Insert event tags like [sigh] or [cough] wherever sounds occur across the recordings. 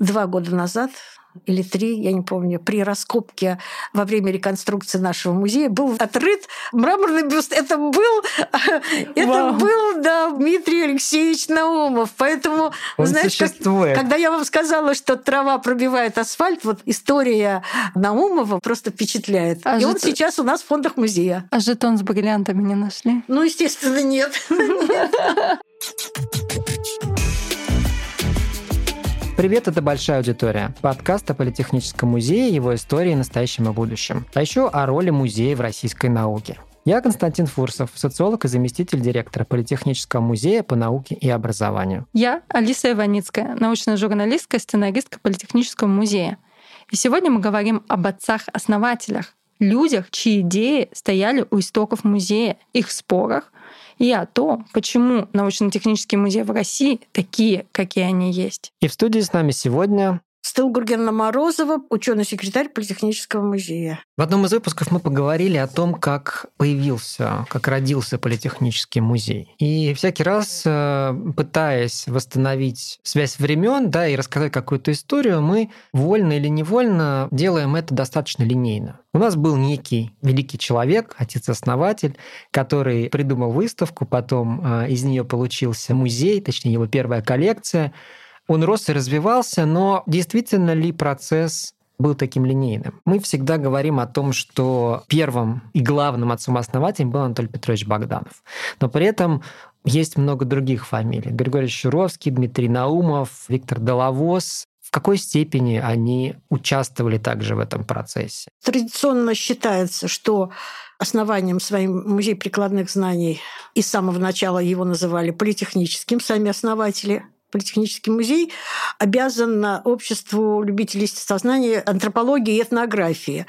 два года назад или три, я не помню, при раскопке во время реконструкции нашего музея был отрыт мраморный бюст. Это был, [laughs] это был, да, Дмитрий Алексеевич Наумов. Поэтому, Он знаешь, как, когда я вам сказала, что трава пробивает асфальт, вот история Наумова просто впечатляет. А И жет... он сейчас у нас в фондах музея. А жетон с бриллиантами не нашли? Ну, естественно, нет. [laughs] [laughs] Привет, это «Большая аудитория». Подкаст о Политехническом музее, его истории, настоящем и будущем. А еще о роли музея в российской науке. Я Константин Фурсов, социолог и заместитель директора Политехнического музея по науке и образованию. Я Алиса Иваницкая, научная журналистка, сценаристка Политехнического музея. И сегодня мы говорим об отцах-основателях, людях, чьи идеи стояли у истоков музея, их спорах, и о том, почему научно-технические музеи в России такие, какие они есть. И в студии с нами сегодня Стыл Гургена Морозова, ученый-секретарь Политехнического музея. В одном из выпусков мы поговорили о том, как появился, как родился Политехнический музей. И всякий раз, э, пытаясь восстановить связь времен, да, и рассказать какую-то историю, мы вольно или невольно делаем это достаточно линейно. У нас был некий великий человек, отец-основатель, который придумал выставку, потом э, из нее получился музей, точнее его первая коллекция – он рос и развивался, но действительно ли процесс был таким линейным. Мы всегда говорим о том, что первым и главным отцом-основателем был Анатолий Петрович Богданов. Но при этом есть много других фамилий. Григорий Щуровский, Дмитрий Наумов, Виктор Доловоз. В какой степени они участвовали также в этом процессе? Традиционно считается, что основанием своим музей прикладных знаний и с самого начала его называли политехническим, сами основатели Политехнический музей обязан обществу любителей естествознания, антропологии и этнографии.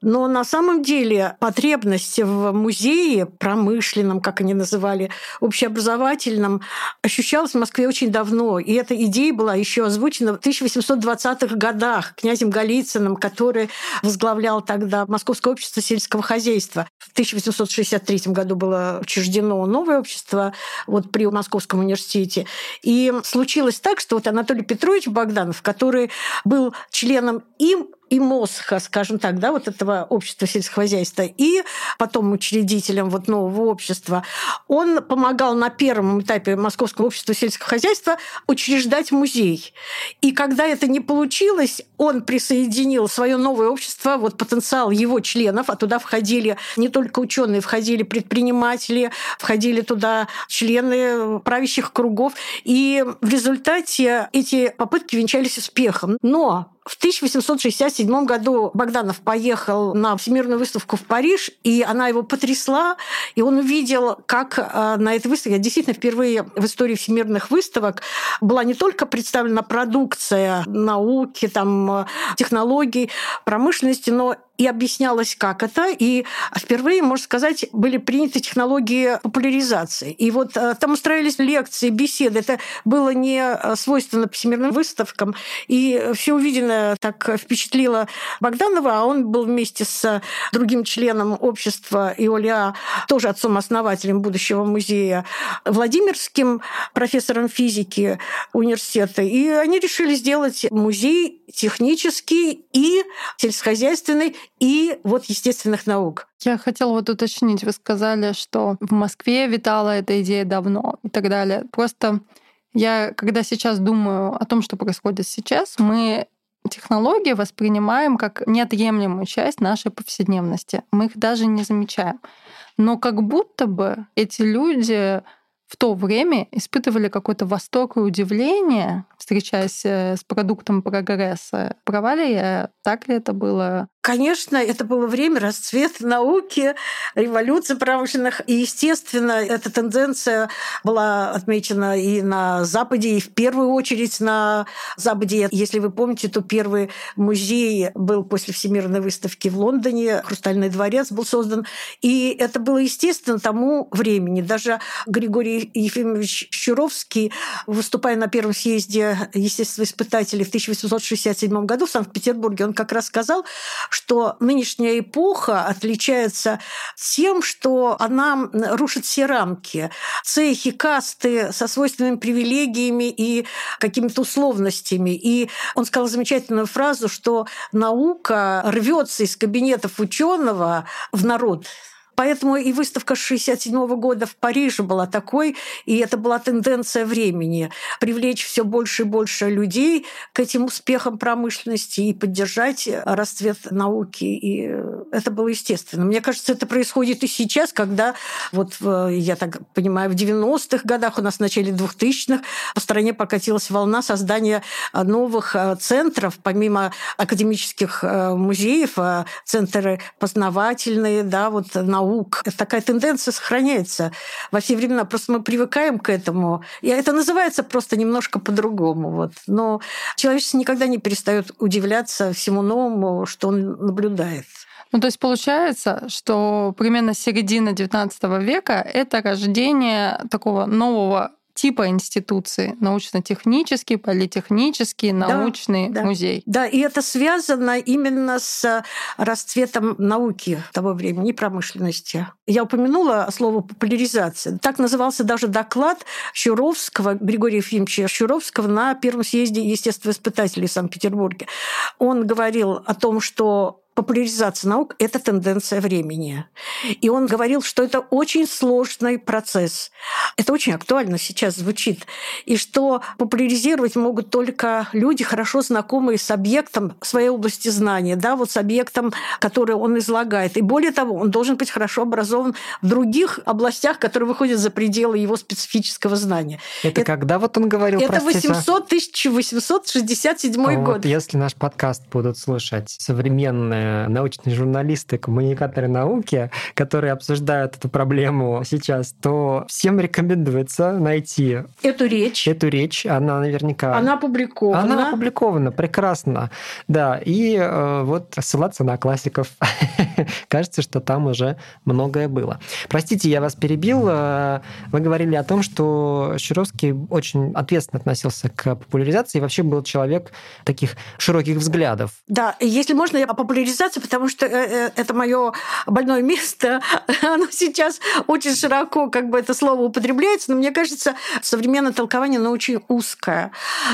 Но на самом деле потребность в музее промышленном, как они называли, общеобразовательном, ощущалась в Москве очень давно. И эта идея была еще озвучена в 1820-х годах князем Голицыным, который возглавлял тогда Московское общество сельского хозяйства. В 1863 году было учреждено новое общество вот при Московском университете. И случилось так, что вот Анатолий Петрович Богданов, который был членом им и МОСХа, скажем так, да, вот этого общества сельского хозяйства, и потом учредителем вот нового общества, он помогал на первом этапе Московского общества сельского хозяйства учреждать музей. И когда это не получилось, он присоединил свое новое общество, вот потенциал его членов, а туда входили не только ученые, входили предприниматели, входили туда члены правящих кругов. И в результате эти попытки венчались успехом. Но в 1867 году Богданов поехал на Всемирную выставку в Париж, и она его потрясла, и он увидел, как э, на этой выставке, действительно впервые в истории всемирных выставок, была не только представлена продукция науки, там, э, технологий, промышленности, но и объяснялось, как это. И впервые, можно сказать, были приняты технологии популяризации. И вот э, там устраивались лекции, беседы. Это было не э, свойственно всемирным выставкам. И все увиденное так впечатлило Богданова, а он был вместе с другим членом общества Иоля, тоже отцом-основателем будущего музея, Владимирским профессором физики университета. И они решили сделать музей технический и сельскохозяйственный и вот естественных наук. Я хотела вот уточнить, вы сказали, что в Москве витала эта идея давно и так далее. Просто я, когда сейчас думаю о том, что происходит сейчас, мы технологии воспринимаем как неотъемлемую часть нашей повседневности. Мы их даже не замечаем. Но как будто бы эти люди в то время испытывали какой-то восторг и удивление, встречаясь э, с продуктом прогресса. Права ли я? Так ли это было? Конечно, это было время расцвета науки, революции промышленных. И, естественно, эта тенденция была отмечена и на Западе, и в первую очередь на Западе. Если вы помните, то первый музей был после Всемирной выставки в Лондоне, Хрустальный дворец был создан. И это было естественно тому времени. Даже Григорий Ефимович Щуровский, выступая на первом съезде естествоиспытателей в 1867 году в Санкт-Петербурге, он как раз сказал, что нынешняя эпоха отличается тем, что она рушит все рамки. Цехи, касты со свойственными привилегиями и какими-то условностями. И он сказал замечательную фразу, что наука рвется из кабинетов ученого в народ. Поэтому и выставка 1967 года в Париже была такой, и это была тенденция времени – привлечь все больше и больше людей к этим успехам промышленности и поддержать расцвет науки. И это было естественно. Мне кажется, это происходит и сейчас, когда, вот я так понимаю, в 90-х годах, у нас в начале 2000-х по стране покатилась волна создания новых э, центров, помимо академических э, музеев, э, центры познавательные, да, вот науки наук. Такая тенденция сохраняется во все времена. Просто мы привыкаем к этому. И это называется просто немножко по-другому. Вот. Но человечество никогда не перестает удивляться всему новому, что он наблюдает. Ну, то есть получается, что примерно середина XIX века — это рождение такого нового типа институции. Научно-технический, политехнический, научный да, музей. Да, и это связано именно с расцветом науки того времени и промышленности. Я упомянула слово популяризация. Так назывался даже доклад Щуровского, Григория Ефимовича Щуровского на Первом съезде естествоиспытателей в Санкт-Петербурге. Он говорил о том, что популяризация наук – это тенденция времени. И он говорил, что это очень сложный процесс. Это очень актуально сейчас звучит. И что популяризировать могут только люди, хорошо знакомые с объектом своей области знания, да, вот с объектом, который он излагает. И более того, он должен быть хорошо образован в других областях, которые выходят за пределы его специфического знания. Это, это когда вот он говорил, Это 800 1867 вот, год. Если наш подкаст будут слушать современные научные журналисты, коммуникаторы науки, которые обсуждают эту проблему сейчас, то всем рекомендуется найти эту речь. Эту речь, она наверняка... Она опубликована. Она опубликована, прекрасно. Да, и э, вот ссылаться на классиков. [laughs] Кажется, что там уже многое было. Простите, я вас перебил. Э, вы говорили о том, что Щуровский очень ответственно относился к популяризации и вообще был человек таких широких взглядов. Да, если можно, я о популяризации потому что э, э, это мое больное место. [laughs] Оно сейчас очень широко, как бы это слово употребляется, но мне кажется, современное толкование, оно очень узкое.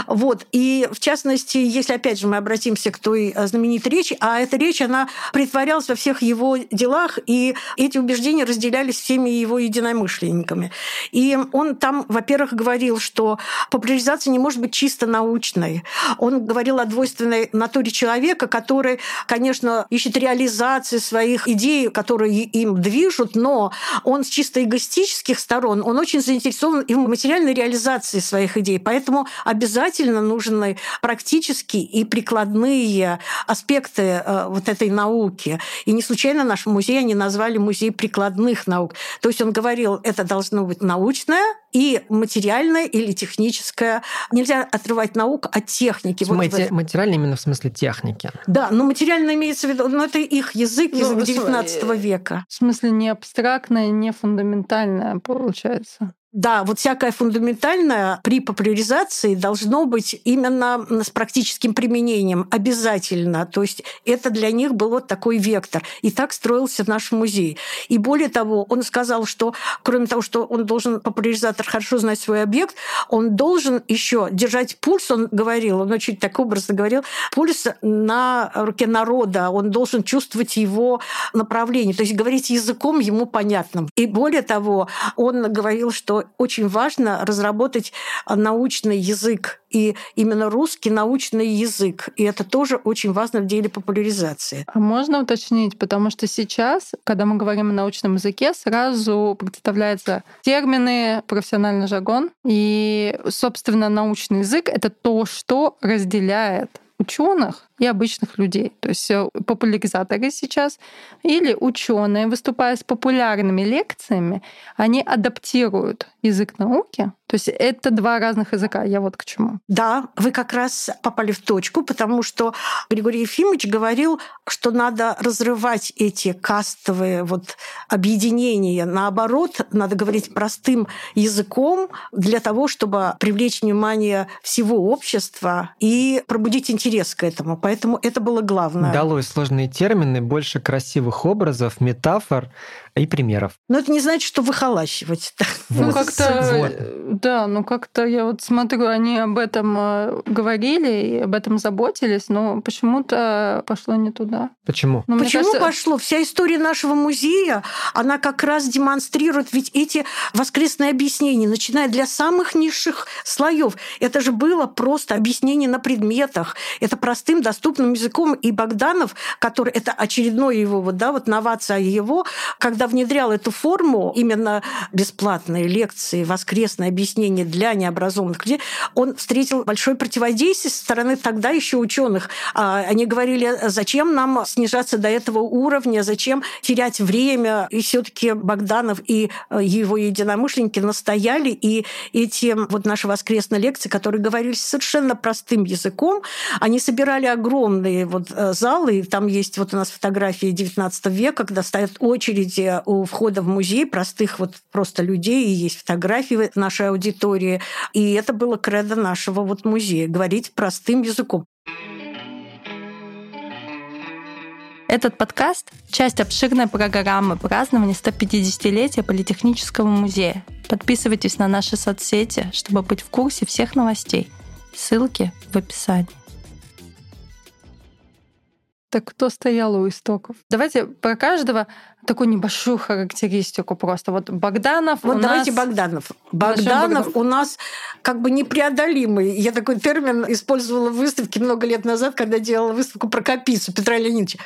Вот. И в частности, если опять же мы обратимся к той э, знаменитой речи, а эта речь, она притворялась во всех его делах, и эти убеждения разделялись всеми его единомышленниками. И он там, во-первых, говорил, что популяризация не может быть чисто научной. Он говорил о двойственной натуре человека, который, конечно, конечно, ищет реализации своих идей, которые им движут, но он с чисто эгоистических сторон, он очень заинтересован и в материальной реализации своих идей. Поэтому обязательно нужны практические и прикладные аспекты э, вот этой науки. И не случайно наш музей они назвали музей прикладных наук. То есть он говорил, это должно быть научное, и материальное или техническое. Нельзя отрывать науку от техники. Мати- вот материально именно в смысле техники. Да, но материально имеется в виду, но это их язык, язык ну, 19 века. В смысле не абстрактное, не фундаментальное получается. Да, вот всякое фундаментальное при популяризации должно быть именно с практическим применением обязательно. То есть это для них был вот такой вектор. И так строился наш музей. И более того, он сказал, что кроме того, что он должен, популяризатор, хорошо знать свой объект, он должен еще держать пульс, он говорил, он очень так образно говорил, пульс на руке народа, он должен чувствовать его направление, то есть говорить языком ему понятным. И более того, он говорил, что очень важно разработать научный язык, и именно русский научный язык. И это тоже очень важно в деле популяризации. А можно уточнить, потому что сейчас, когда мы говорим о научном языке, сразу представляются термины, профессиональный жаргон, и, собственно, научный язык — это то, что разделяет ученых и обычных людей. То есть э, популяризаторы сейчас или ученые, выступая с популярными лекциями, они адаптируют язык науки То есть это два разных языка. Я вот к чему. Да, вы как раз попали в точку, потому что Григорий Ефимович говорил, что надо разрывать эти кастовые вот объединения. Наоборот, надо говорить простым языком для того, чтобы привлечь внимание всего общества и пробудить интерес к этому. Поэтому это было главное. Далось сложные термины, больше красивых образов, метафор и примеров. Но это не значит, что выхолащивать. Вот. Ну, как-то, вот. да, ну как-то я вот смотрю, они об этом э, говорили и об этом заботились, но почему-то пошло не туда. Почему? Ну, Почему кажется... пошло? Вся история нашего музея, она как раз демонстрирует ведь эти воскресные объяснения, начиная для самых низших слоев. Это же было просто объяснение на предметах. Это простым, доступным языком. И Богданов, который это очередное его, вот, да, вот новация его, когда внедрял эту форму, именно бесплатные лекции, воскресные объяснения для необразованных людей, он встретил большое противодействие со стороны тогда еще ученых. А, они говорили, зачем нам снижаться до этого уровня, зачем терять время. И все-таки Богданов и э, его единомышленники настояли, и эти вот наши воскресные лекции, которые говорили совершенно простым языком, они собирали огромные вот э, залы, и там есть вот у нас фотографии XIX века, когда стоят очереди у входа в музей простых вот просто людей, и есть фотографии нашей аудитории. И это было кредо нашего вот музея, говорить простым языком. Этот подкаст – часть обширной программы празднования 150-летия Политехнического музея. Подписывайтесь на наши соцсети, чтобы быть в курсе всех новостей. Ссылки в описании. Так кто стоял у истоков? Давайте про каждого такую небольшую характеристику просто. Вот Богданов Вот у давайте нас... Богданов. Богданов у нас как бы непреодолимый. Я такой термин использовала в выставке много лет назад, когда делала выставку про Капицу Петра Леонидовича.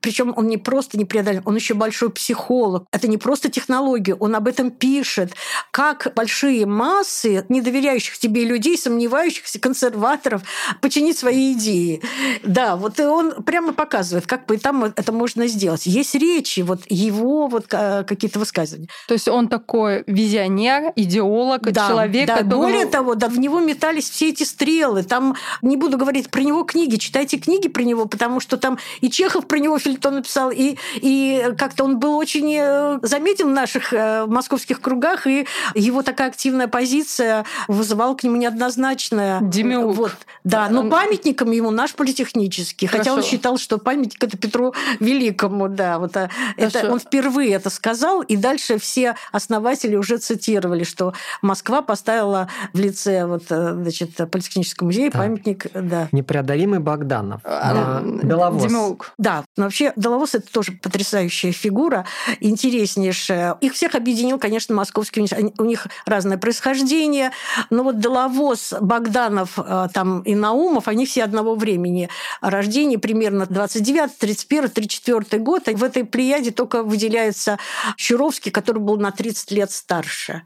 Причем он не просто непреодолим, он еще большой психолог. Это не просто технология, он об этом пишет. Как большие массы недоверяющих тебе людей, сомневающихся, консерваторов починить свои идеи. Да, вот и он прямо показывает, как бы там это можно сделать. Есть речи, вот его вот какие-то высказывания. То есть он такой визионер, идеолог, да, человек, да. которого... Более того, да, в него метались все эти стрелы. Там не буду говорить про него книги, читайте книги про него, потому что там и Чехов про него Фельтон написал, и, и как-то он был очень э, заметен в наших э, московских кругах, и его такая активная позиция вызывала к нему неоднозначное. Демиург. Вот, да, но памятником ему наш политехнический, Хорошо. хотя он считал, что памятник это Петру Великому, да, вот а, это, он впервые это сказал, и дальше все основатели уже цитировали, что Москва поставила в лице вот, э, значит, политехнического музея да. памятник, да. Непреодолимый Богданов. А, Беловоз. Демиург. Да, вообще Беловоз – это тоже потрясающая фигура, интереснейшая. Их всех объединил, конечно, Московский университет. У них разное происхождение, но вот Беловоз, Богданов э, там, и Наумов, они все одного времени. Рождение примерно 29, 31, 34 год. И в этой плеяде только выделяется Щуровский, который был на 30 лет старше.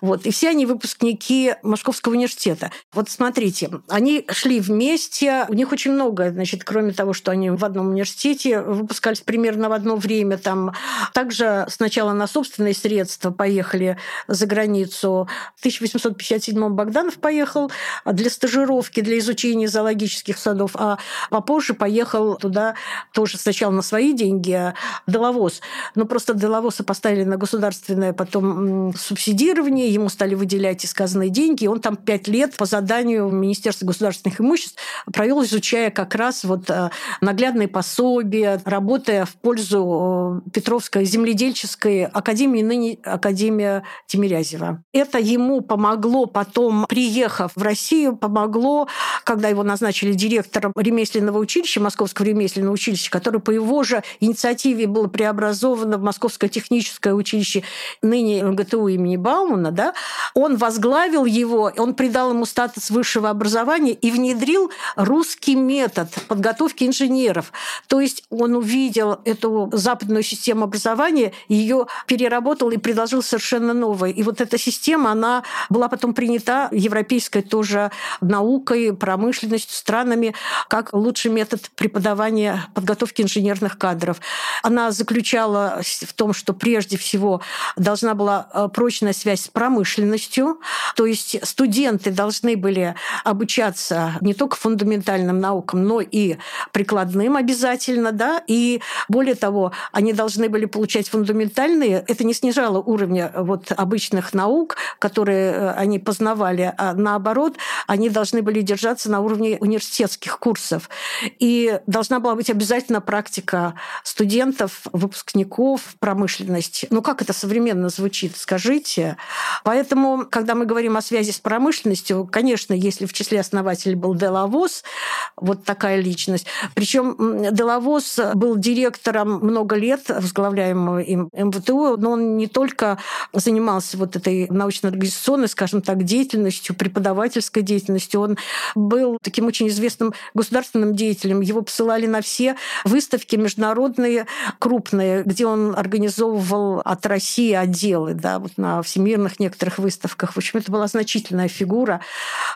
Вот. И все они выпускники Московского университета. Вот смотрите, они шли вместе, у них очень много, значит, кроме того, что они в одном университете выпускались примерно в одно время. Там также сначала на собственные средства поехали за границу. В 1857 Богданов поехал для стажировки, для изучения зоологических садов, а попозже поехал туда тоже сначала на свои деньги, а Деловоз. Но просто Деловоза поставили на государственное потом субсидирование, ему стали выделять из казны деньги, и он там пять лет по заданию Министерства государственных имуществ провел, изучая как раз вот э, наглядные пособия, работая в пользу э, Петровской земледельческой академии, ныне Академия Тимирязева. Это ему помогло потом, приехав в Россию, помогло, когда его назначили директором ремесленного училища, Московского ремесленного училища, которое по его же инициативе было преобразовано в Московское техническое училище, ныне МГТУ имени Баумана, да, он возглавил его, он придал ему статус высшего образования и внедрил русский метод подготовки инженеров. То есть он увидел эту западную систему образования, ее переработал и предложил совершенно новое. И вот эта система, она была потом принята европейской тоже наукой, промышленностью, странами, как лучший метод преподавания подготовки инженерных кадров. Она заключала в том, что прежде всего должна была э, прочная связь с промышленностью, то есть студенты должны были обучаться не только фундаментальным наукам, но и прикладным обязательно, да, и более того, они должны были получать фундаментальные, это не снижало уровня вот обычных наук, которые э, они познавали, а наоборот, они должны были держаться на уровне университетских курсов. И должна была быть обязательно практика студентов, выпускников, промышленность. Ну, как это современно звучит, скажите. Поэтому, когда мы говорим о связи с промышленностью, конечно, если в числе основателей был Делавоз, вот такая личность. Причем Делавоз был директором много лет, возглавляемого им МВТУ, но он не только занимался вот этой научно-организационной, скажем так, деятельностью, преподавательской деятельностью, он был таким очень известным государственным деятелем. Его посылали на все выставки международные, крупные, где он организовывал от России отделы, да, вот на всемирных некоторых выставках. В общем, это была значительная фигура.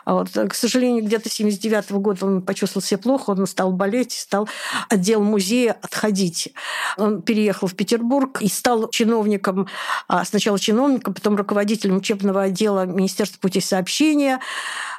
Вот. К сожалению, где-то 79 года он почувствовал себя плохо, он стал болеть, стал отдел музея отходить. Он переехал в Петербург и стал чиновником, а сначала чиновником, потом руководителем учебного отдела Министерства путей сообщения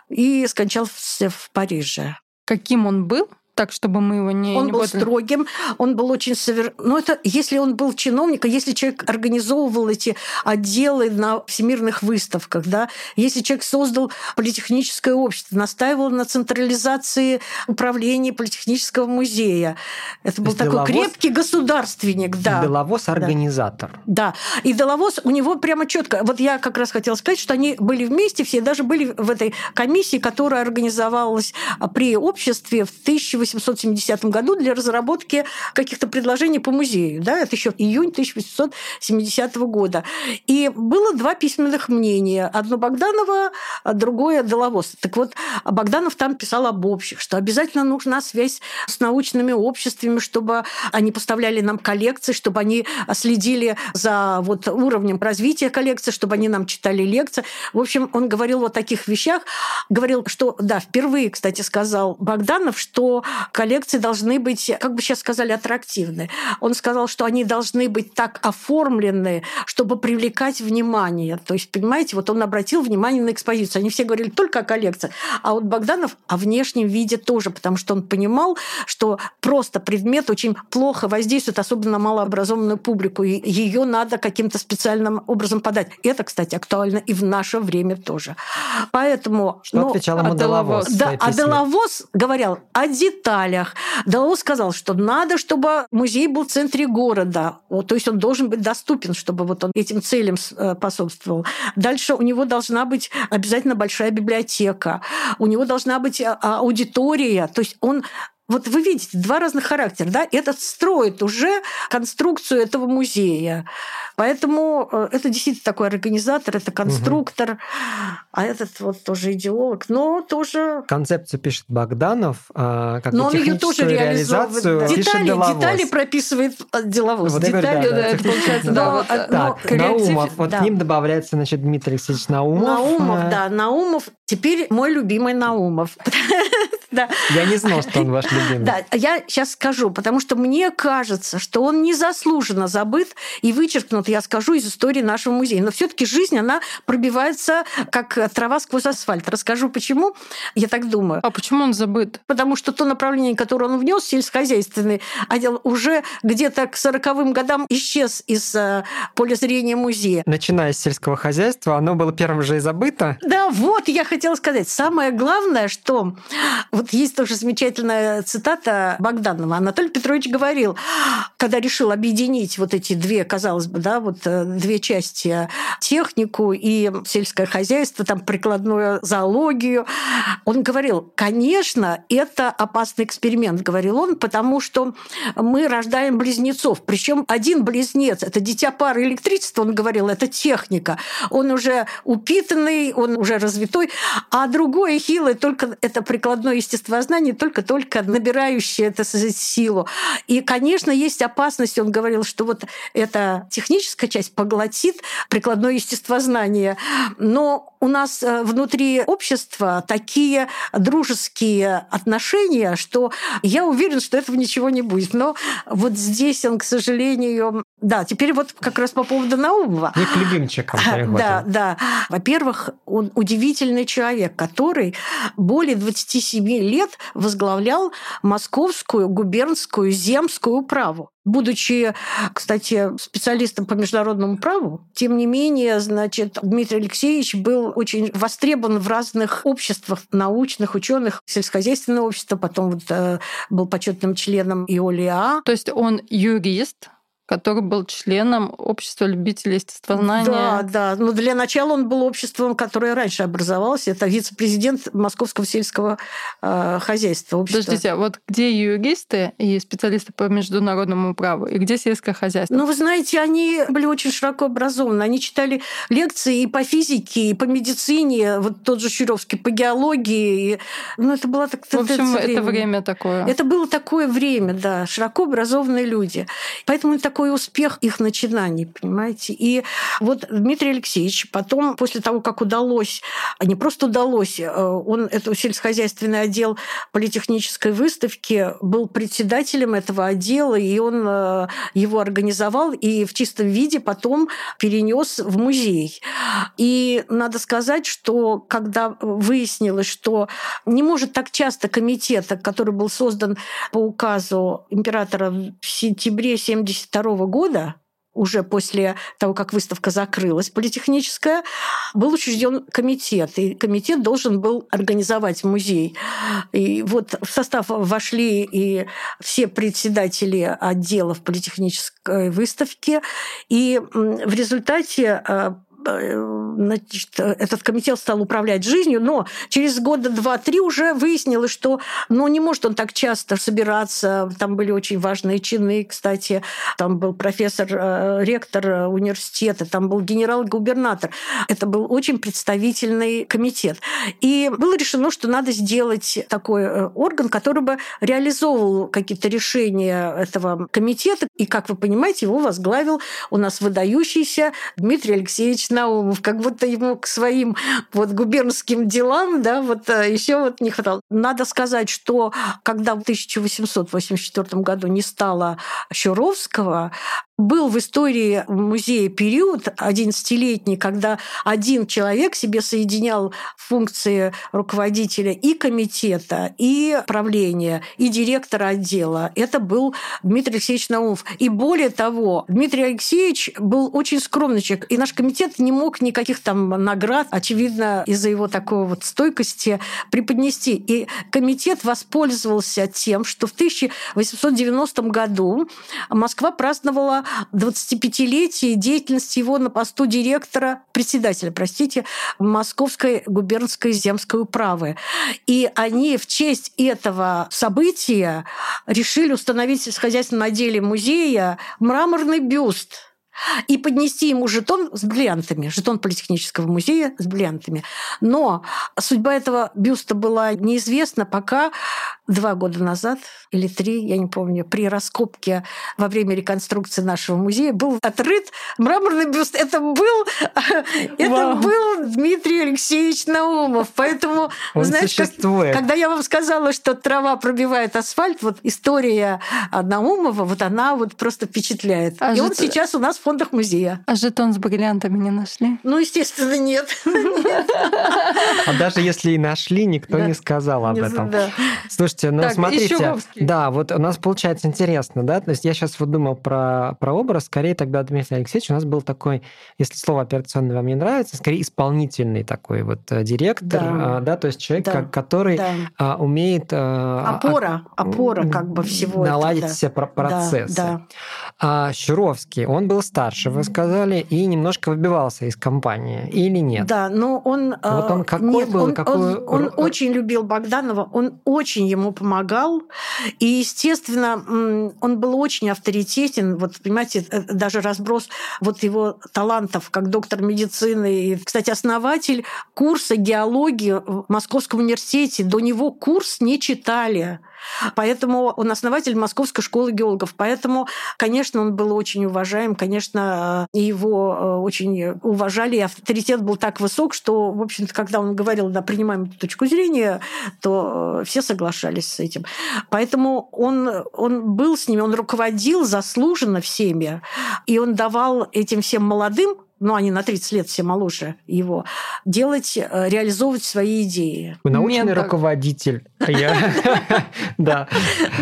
и скончался в Париже. Каким он был? Так, чтобы мы его не Он не был строгим, он был очень совер... Ну, это если он был чиновником, если человек организовывал эти отделы на всемирных выставках, да, если человек создал политехническое общество, настаивал на централизации управления политехнического музея. Это был такой Беловоз- крепкий государственник, да. Беловоз организатор. Да, и Доловоз у него прямо четко. Вот я как раз хотела сказать, что они были вместе все, даже были в этой комиссии, которая организовалась при обществе в 1870 году для разработки каких-то предложений по музею. Да, это еще июнь 1870 года. И было два письменных мнения. Одно Богданова, а другое Доловоз. Так вот, Богданов там писал об общих, что обязательно нужна связь с научными обществами, чтобы они поставляли нам коллекции, чтобы они следили за вот уровнем развития коллекции, чтобы они нам читали лекции. В общем, он говорил о таких вещах. Говорил, что, да, впервые, кстати, сказал Богданов, что коллекции должны быть, как бы сейчас сказали, аттрактивны. Он сказал, что они должны быть так оформлены, чтобы привлекать внимание. То есть, понимаете, вот он обратил внимание на экспозицию. Они все говорили только о коллекции. А вот Богданов о внешнем виде тоже, потому что он понимал, что просто предмет очень плохо воздействует, особенно на малообразованную публику, и ее надо каким-то специальным образом подать. Это, кстати, актуально и в наше время тоже. Поэтому... Что ну, отвечал ему а в да, а? Деловоз говорил о деталях. Деловоз сказал, что надо, чтобы музей был в центре города. Вот, то есть он должен быть доступен, чтобы вот он этим целям э, способствовал. Дальше у него должна быть обязательно большая библиотека. У него должна быть а, аудитория. То есть он вот вы видите, два разных характера. Да? Этот строит уже конструкцию этого музея. Поэтому э, это действительно такой организатор, это конструктор, а этот вот тоже идеолог, но тоже Концепцию пишет Богданов, а как но бы он ее тоже техническую реализацию да. пишет Детали, Деловоз. детали прописывает э, деловоз. Вот детали, да, да, это получается, да, Но, вот, но Так, коллектив- Наумов. Вот да. к ним добавляется, значит, Дмитрий Алексеевич Наумов. Наумов, Э, да, Наумов. Теперь мой любимый Наумов. [laughs] Да. Я не знал, что он ваш любимый. Да, я сейчас скажу, потому что мне кажется, что он незаслуженно забыт и вычеркнут, я скажу, из истории нашего музея. Но все-таки жизнь, она пробивается как трава сквозь асфальт. Расскажу, почему я так думаю. А почему он забыт? Потому что то направление, которое он внес, сельскохозяйственный отдел, уже где-то к 40-м годам исчез из э, поля зрения музея. Начиная с сельского хозяйства, оно было первым же и забыто. Да, вот я хотела сказать. Самое главное, что вот есть тоже замечательная цитата Богданова. Анатолий Петрович говорил, когда решил объединить вот эти две, казалось бы, да, вот э, две части, технику и сельское хозяйство, там прикладную зоологию, он говорил, конечно, это опасный эксперимент, говорил он, потому что мы рождаем близнецов. Причем один близнец – это дитя пары электричества, он говорил, это техника. Он уже упитанный, он уже развитой. А другое хилое, только это прикладное естествознание, только-только набирающее это силу. И, конечно, есть опасность, он говорил, что вот эта техническая часть поглотит прикладное естествознание, но у нас э, внутри общества такие дружеские отношения, что я уверен, что этого ничего не будет. Но вот здесь он, к сожалению, да, теперь вот как раз по поводу Наумова. Не к любимчикам Да, да. Во-первых, он удивительный человек, который более 27 лет возглавлял Московскую губернскую земскую управу. Будучи, кстати, специалистом по международному праву, тем не менее, значит, Дмитрий Алексеевич был очень востребован в разных обществах, научных, ученых, сельскохозяйственного общества, потом вот, э, был почетным членом ИОЛИА. То есть он юрист, который был членом общества любителей естествознания. Да, да. Но для начала он был обществом, которое раньше образовалось. Это вице-президент Московского сельского э, хозяйства. Общества. Подождите, а вот где юристы и специалисты по международному праву, и где сельское хозяйство? Ну, вы знаете, они были очень широко образованы. Они читали лекции и по физике, и по медицине, вот тот же Щуровский, по геологии. Ну, это было так... В общем, это время. это время такое. Это было такое время, да. Широко образованные люди. Поэтому такой такой успех их начинаний, понимаете? И вот Дмитрий Алексеевич потом, после того, как удалось, а не просто удалось, э, он, это сельскохозяйственный отдел политехнической выставки, был председателем этого отдела, и он э, его организовал и в чистом виде потом перенес в музей. И надо сказать, что когда выяснилось, что не может так часто комитет, который был создан по указу императора в сентябре 72 года, уже после того, как выставка закрылась, политехническая, был учрежден комитет, и комитет должен был организовать музей. И вот в состав вошли и все председатели отделов политехнической выставки, и в результате Э, значит, этот комитет стал управлять жизнью, но через года два-три уже выяснилось, что ну, не может он так часто собираться. Там были очень важные чины, кстати. Там был профессор, э, ректор университета, там был генерал-губернатор. Это был очень представительный комитет. И было решено, что надо сделать такой э, орган, который бы реализовывал какие-то решения этого комитета. И, как вы понимаете, его возглавил у нас выдающийся Дмитрий Алексеевич Наумов, как будто ему к своим вот губернским делам, да, вот э, еще вот не хватало. Надо сказать, что когда в 1884 году не стало Щуровского, был в истории музея период 11-летний, когда один человек себе соединял функции руководителя и комитета, и правления, и директора отдела. Это был Дмитрий Алексеевич Наумов. И более того, Дмитрий Алексеевич был очень скромный человек, и наш комитет не мог никаких там наград, очевидно, из-за его такой вот стойкости преподнести. И комитет воспользовался тем, что в 1890 году Москва праздновала 25-летие деятельности его на посту директора, председателя, простите, Московской губернской земской управы. И они в честь этого события решили установить в сельскохозяйственном отделе музея мраморный бюст и поднести ему жетон с бриллиантами, жетон Политехнического музея с бриллиантами. Но судьба этого бюста была неизвестна, пока два года назад или три, я не помню, при раскопке во время реконструкции нашего музея был отрыт мраморный бюст. Это был, это был Дмитрий Алексеевич Наумов. Поэтому, Он знаешь, как, когда я вам сказала, что трава пробивает асфальт, вот история Наумова, вот она вот просто впечатляет. А И он сейчас у нас в фондах музея. А жетон с бриллиантами не нашли? Ну, естественно, нет. А даже если и нашли, никто не сказал об этом. Слушайте, ну смотрите, да, вот у нас получается интересно, да, то есть я сейчас вот думал про, про образ, скорее тогда Дмитрий Алексеевич у нас был такой, если слово операционный вам не нравится, скорее исполнительный такой вот э, директор, да, а, да то есть человек, который. А, умеет... А, опора, опора как бы всего Наладить все процессы. А Щуровский, он был старше, вы сказали, и немножко выбивался из компании, или нет? Да, но он... Вот он какой нет, был? Он, какой... он, он очень любил Богданова, он очень ему помогал, и, естественно, он был очень авторитетен. Вот, понимаете, э, даже разброс вот его талантов как доктор медицины. И, кстати, основатель курса геологии в Московском университете. До него курс не читали. Поэтому он основатель Московской школы геологов. Поэтому, конечно, он был очень уважаем, конечно, его э, очень уважали, и авторитет был так высок, что, в общем-то, когда он говорил, да, принимаем эту точку зрения, то э, все соглашались с этим. Поэтому он, он был с ними, он руководил заслуженно всеми, и он давал этим всем молодым ну, они на 30 лет все моложе его, делать, э, реализовывать свои идеи. Вы научный Ментор. руководитель. А [laughs] да.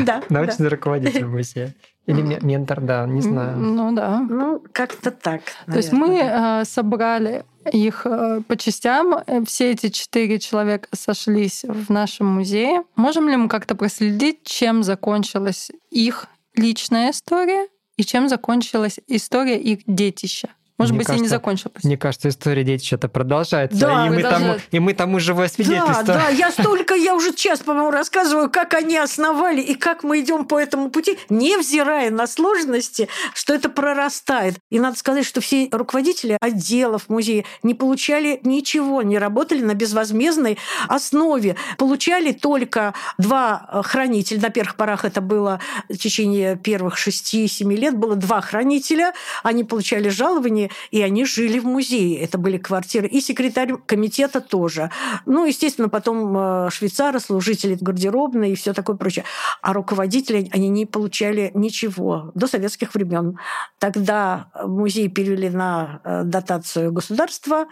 Да. Научный руководитель музея. Или ментор, да, не знаю. Ну да. Ну, как-то так. То есть мы э, собрали их э, по частям. Все эти четыре человека сошлись в нашем музее. Можем ли мы как-то проследить, чем закончилась их личная история и чем закончилась история их детища? Может мне быть, кажется, и не закончилась. Мне кажется, история детища-то продолжается. Да, и, мы тому, и мы тому живое свидетельство. Да, да, я столько, я уже час, по-моему, рассказываю, как они основали и как мы идем по этому пути, невзирая на сложности, что это прорастает. И надо сказать, что все руководители отделов музея не получали ничего, не работали на безвозмездной основе. Получали только два хранителя. На первых порах это было в течение первых шести-семи лет, было два хранителя. Они получали жалование и они жили в музее. Это были квартиры. И секретарь комитета тоже. Ну, естественно, потом э, швейцары, служители гардеробной и все такое прочее. А руководители, они не получали ничего до советских времен. Тогда музей перевели на э, дотацию государства,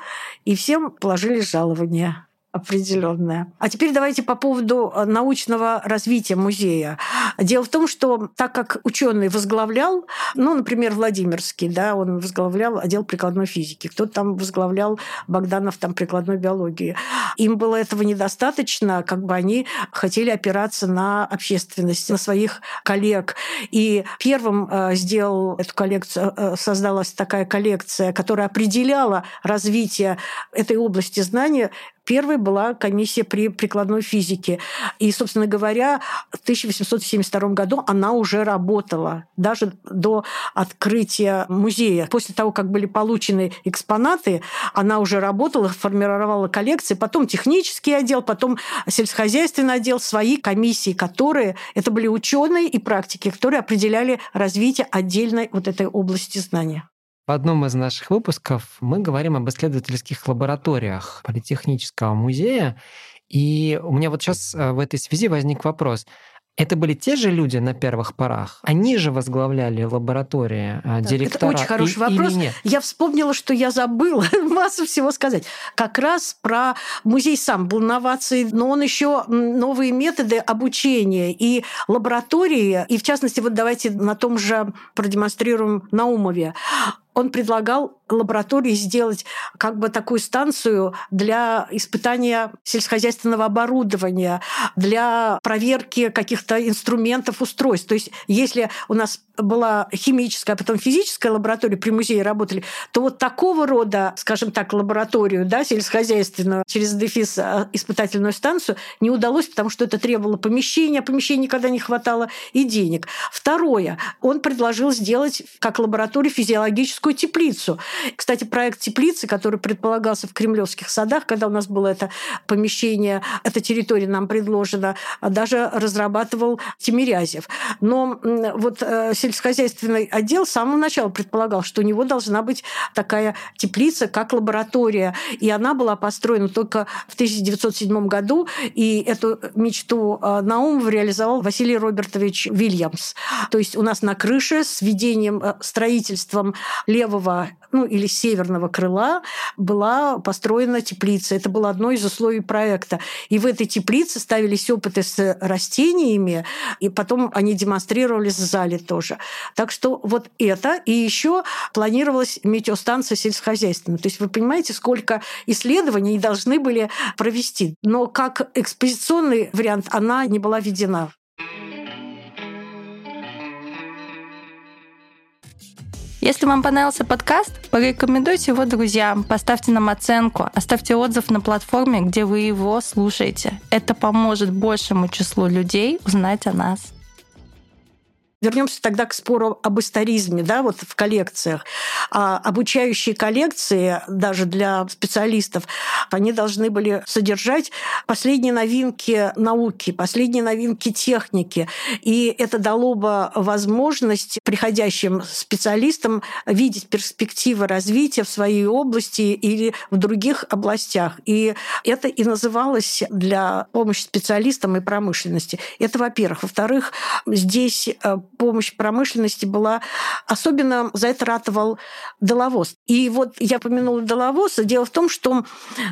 и всем положили жалование определенная. А теперь давайте по поводу э, научного развития музея. Дело в том, что так как ученый возглавлял, ну, например, Владимирский, да, он возглавлял отдел прикладной физики, кто-то там возглавлял Богданов там прикладной биологии. Им было этого недостаточно, как бы они хотели опираться на общественность, на своих коллег. И первым э, сделал эту коллекцию, э, создалась такая коллекция, которая определяла развитие этой области знания Первой была комиссия при прикладной физике. И, собственно говоря, в 1872 году она уже работала, даже до открытия музея. После того, как были получены экспонаты, она уже работала, формировала коллекции, потом технический отдел, потом сельскохозяйственный отдел, свои комиссии, которые, это были ученые и практики, которые определяли развитие отдельной вот этой области знания. В одном из наших выпусков мы говорим об исследовательских лабораториях Политехнического музея. И у меня вот сейчас э, в этой связи возник вопрос. Это были те же люди на первых порах? Они же возглавляли лаборатории, а, так, директора? Это очень хороший и, вопрос. Или нет? Я вспомнила, что я забыла [laughs] массу всего сказать. Как раз про музей сам был новацией, но он еще новые методы обучения и лаборатории. И в частности, вот давайте на том же продемонстрируем Наумове он предлагал лаборатории сделать как бы такую станцию для испытания сельскохозяйственного оборудования, для проверки каких-то инструментов, устройств. То есть если у нас была химическая, а потом физическая лаборатория, при музее работали, то вот такого рода, скажем так, лабораторию, да, сельскохозяйственную, через дефис а, испытательную станцию не удалось, потому что это требовало помещения, а помещения никогда не хватало и денег. Второе, он предложил сделать как лабораторию физиологическую теплицу. Кстати, проект теплицы, который предполагался в Кремлевских садах, когда у нас было это помещение, эта территория нам предложена, даже разрабатывал Тимирязев. Но вот э, сельскохозяйственный отдел с самого начала предполагал, что у него должна быть такая теплица, как лаборатория. И она была построена только в 1907 году, и эту мечту э, Наумов реализовал Василий Робертович Вильямс. То есть у нас на крыше с введением, э, строительством левого ну, или северного крыла была построена теплица. Это было одно из условий проекта. И в этой теплице ставились опыты с растениями, и потом они демонстрировались в зале тоже. Так что вот это. И еще планировалась метеостанция сельскохозяйственная. То есть вы понимаете, сколько исследований должны были провести. Но как экспозиционный вариант она не была введена. Если вам понравился подкаст, порекомендуйте его друзьям, поставьте нам оценку, оставьте отзыв на платформе, где вы его слушаете. Это поможет большему числу людей узнать о нас. Вернемся тогда к спору об историзме, да, вот в коллекциях. А обучающие коллекции, даже для специалистов, они должны были содержать последние новинки науки, последние новинки техники. И это дало бы возможность приходящим специалистам видеть перспективы развития в своей области или в других областях. И это и называлось для помощи специалистам и промышленности. Это, во-первых. Во-вторых, здесь э, помощь промышленности была... Особенно за это ратовал Деловоз. И вот я помянула Деловоза. Дело в том, что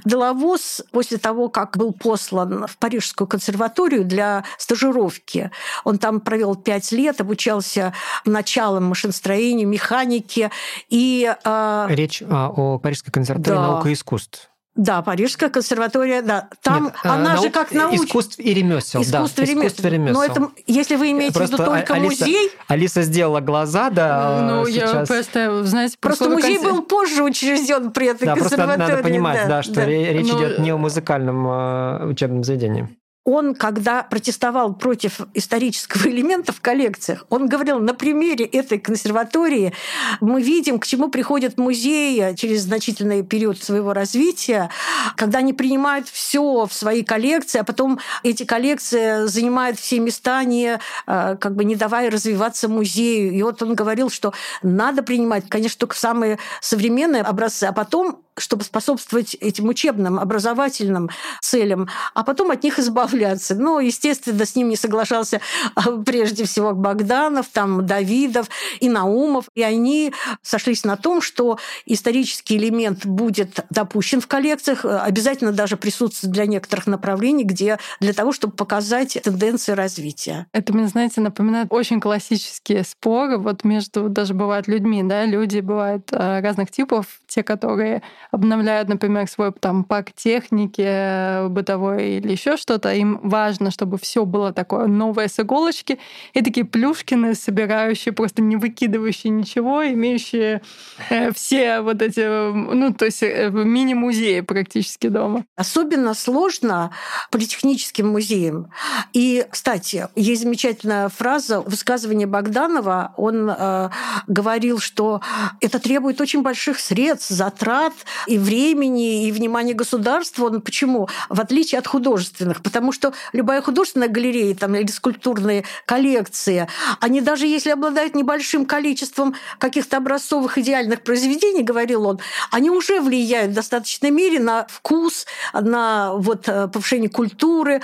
Деловоз после того, как был послан в Парижскую консерваторию для стажировки, он там провел пять лет, обучался началом машиностроения, механики и... Э, Речь а, о Парижской консерватории да. наук и искусств. Да, Парижская консерватория, да. Там Нет, э, она наук, же как науч... Искусств и ремесел, искусство да. И ремесел. ремесел. Но это, если вы имеете просто в виду только Алиса, музей... Алиса сделала глаза, да, Ну, сейчас. я просто, знаете... Просто музей консер... был позже учрежден при этой да, консерватории. Просто надо понимать, да, да что да. речь ну, идет не о музыкальном э, учебном заведении он, когда протестовал против исторического [laughs] элемента в коллекциях, он говорил, на примере этой консерватории мы видим, к чему приходят музеи через значительный период своего развития, когда они принимают все в свои коллекции, а потом эти коллекции занимают все места, не, э, как бы не давая развиваться музею. И вот он говорил, что надо принимать, конечно, только самые современные образцы, а потом чтобы способствовать этим учебным, образовательным целям, а потом от них избавляться. Ну, естественно, с ним не соглашался а, прежде всего Богданов, там, Давидов и Наумов, и они сошлись на том, что исторический элемент будет допущен в коллекциях, обязательно даже присутствует для некоторых направлений, где для того, чтобы показать тенденции развития. Это мне, знаете, напоминает очень классические споры вот между даже бывают людьми, да, люди бывают э, разных типов, те, которые обновляют, например, свой там пак техники э, бытовой или еще что-то, им важно, чтобы все было такое новое с иголочки, и такие плюшкины, собирающие, просто не выкидывающие ничего, имеющие э, все вот эти, ну, то есть э, мини-музеи практически дома. Особенно сложно политехническим музеем. И, кстати, есть замечательная фраза, высказывание Богданова, он э, говорил, что это требует очень больших средств, затрат, и времени, и внимания государства. Он почему? В отличие от художественных. Потому что любая художественная галерея там, или скульптурные коллекции, они даже если обладают небольшим количеством каких-то образцовых идеальных произведений, говорил он, они уже влияют в достаточной мере на вкус, на вот, э, повышение культуры.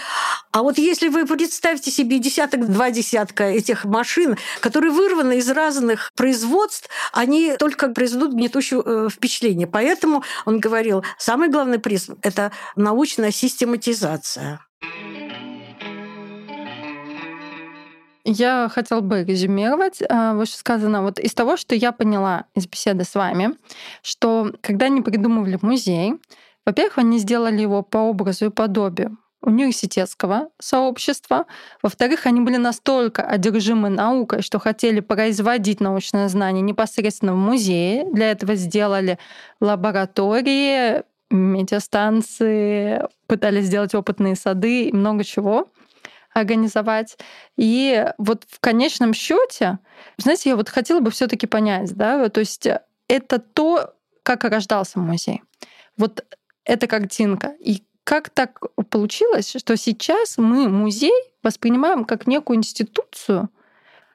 А вот если вы представьте себе десяток, два десятка этих машин, которые вырваны из разных производств, они только произведут гнетущее э, впечатление. Поэтому он говорил, самый главный приз – это научная систематизация. Я хотела бы резюмировать а, вышесказанное вот из того, что я поняла из беседы с вами, что когда они придумывали музей, во-первых, они сделали его по образу и подобию университетского сообщества. Во-вторых, они были настолько одержимы наукой, что хотели производить научное знание непосредственно в музее. Для этого сделали лаборатории, метеостанции, пытались сделать опытные сады и много чего организовать. И вот в конечном счете, знаете, я вот хотела бы все-таки понять, да, то есть это то, как рождался музей. Вот эта картинка. И как так получилось, что сейчас мы музей воспринимаем как некую институцию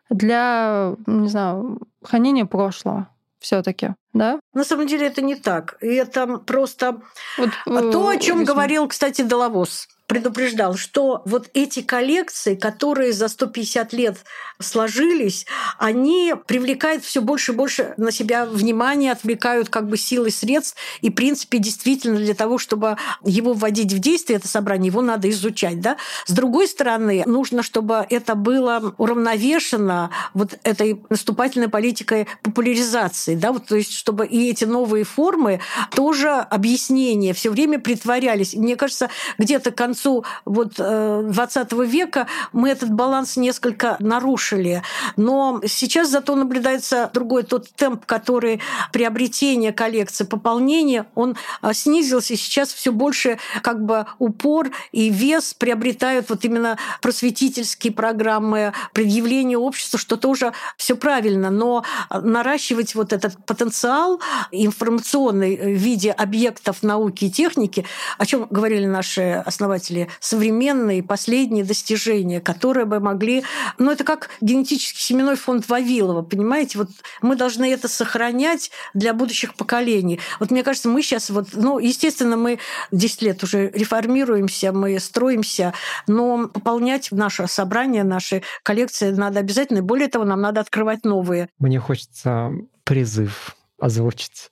для, не знаю, хранения прошлого все-таки, да? На самом деле это не так. И это просто вот, то, о чем говорил, кстати, Доловоз предупреждал, что вот эти коллекции, которые за 150 лет сложились, они привлекают все больше и больше на себя внимания, отвлекают как бы силы средств. И, в принципе, действительно для того, чтобы его вводить в действие, это собрание, его надо изучать. Да? С другой стороны, нужно, чтобы это было уравновешено вот этой наступательной политикой популяризации. Да? Вот, то есть, чтобы и эти новые формы тоже объяснения все время притворялись. Мне кажется, где-то к концу вот 20 э, века мы этот баланс несколько нарушили. Но сейчас зато наблюдается другой тот темп, который приобретение коллекции, пополнение, он э, снизился. Сейчас все больше как бы упор и вес приобретают вот именно просветительские программы, предъявление обществу, что тоже все правильно. Но наращивать вот этот потенциал информационный в виде объектов науки и техники, о чем говорили наши основатели, современные последние достижения, которые бы могли... Ну, это как генетический семенной фонд Вавилова, понимаете? Вот мы должны это сохранять для будущих поколений. Вот мне кажется, мы сейчас вот... Ну, естественно, мы 10 лет уже реформируемся, мы строимся, но пополнять наше собрание, наши коллекции надо обязательно. Более того, нам надо открывать новые. Мне хочется призыв озвучить.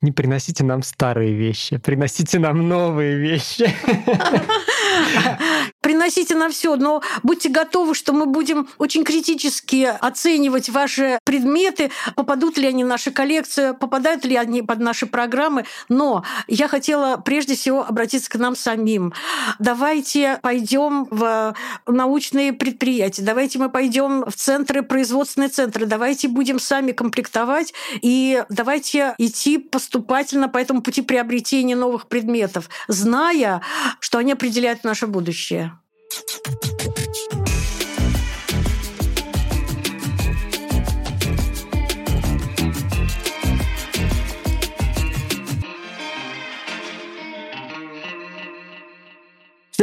Не приносите нам старые вещи, приносите нам новые вещи. [laughs] Приносите нам все, но будьте готовы, что мы будем очень критически оценивать ваши предметы, попадут ли они в нашу коллекцию, попадают ли они под наши программы. Но я хотела прежде всего обратиться к нам самим. Давайте пойдем в научные предприятия, давайте мы пойдем в центры, производственные центры, давайте будем сами комплектовать и давайте идти поступательно по этому пути приобретения новых предметов, зная, что они определяют наше будущее.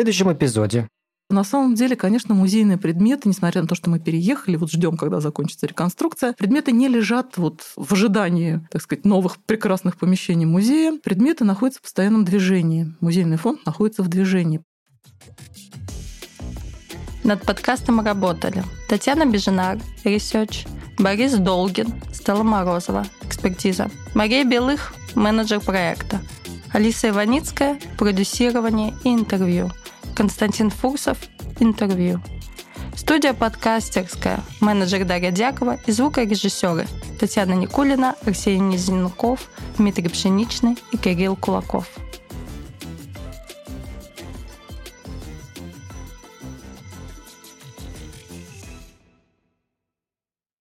Следующем эпизоде на самом деле, конечно, музейные предметы, несмотря на то, что мы переехали, вот ждем, когда закончится реконструкция, предметы не лежат вот в ожидании, так сказать, новых прекрасных помещений музея. Предметы находятся в постоянном движении. Музейный фонд находится в движении. Над подкастом работали Татьяна Бежинар, research, Борис Долгин, Стелла Морозова, экспертиза, Мария Белых, менеджер проекта, Алиса Иваницкая, продюсирование и интервью, Константин Фурсов, интервью. Студия подкастерская, менеджер Дарья Дякова и звукорежиссеры Татьяна Никулина, Арсений Низенков, Дмитрий Пшеничный и Кирилл Кулаков.